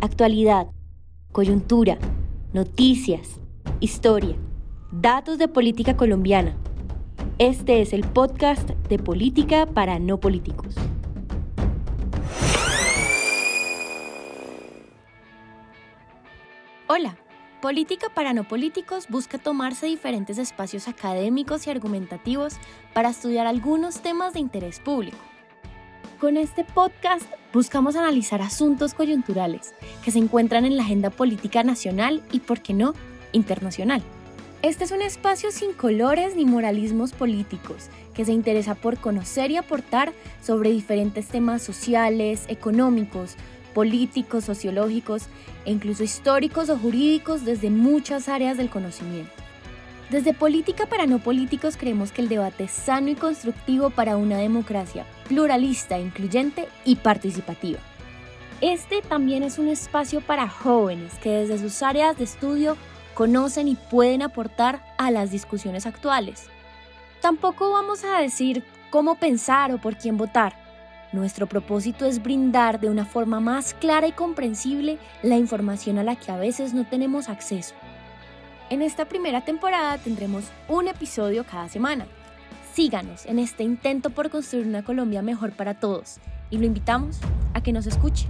actualidad, coyuntura, noticias, historia, datos de política colombiana. Este es el podcast de Política para No Políticos. Hola. Política para no políticos busca tomarse diferentes espacios académicos y argumentativos para estudiar algunos temas de interés público. Con este podcast buscamos analizar asuntos coyunturales que se encuentran en la agenda política nacional y, por qué no, internacional. Este es un espacio sin colores ni moralismos políticos, que se interesa por conocer y aportar sobre diferentes temas sociales, económicos, políticos, sociológicos e incluso históricos o jurídicos desde muchas áreas del conocimiento. Desde Política para No Políticos creemos que el debate es sano y constructivo para una democracia pluralista, incluyente y participativa. Este también es un espacio para jóvenes que desde sus áreas de estudio conocen y pueden aportar a las discusiones actuales. Tampoco vamos a decir cómo pensar o por quién votar, nuestro propósito es brindar de una forma más clara y comprensible la información a la que a veces no tenemos acceso. En esta primera temporada tendremos un episodio cada semana. Síganos en este intento por construir una Colombia mejor para todos y lo invitamos a que nos escuche.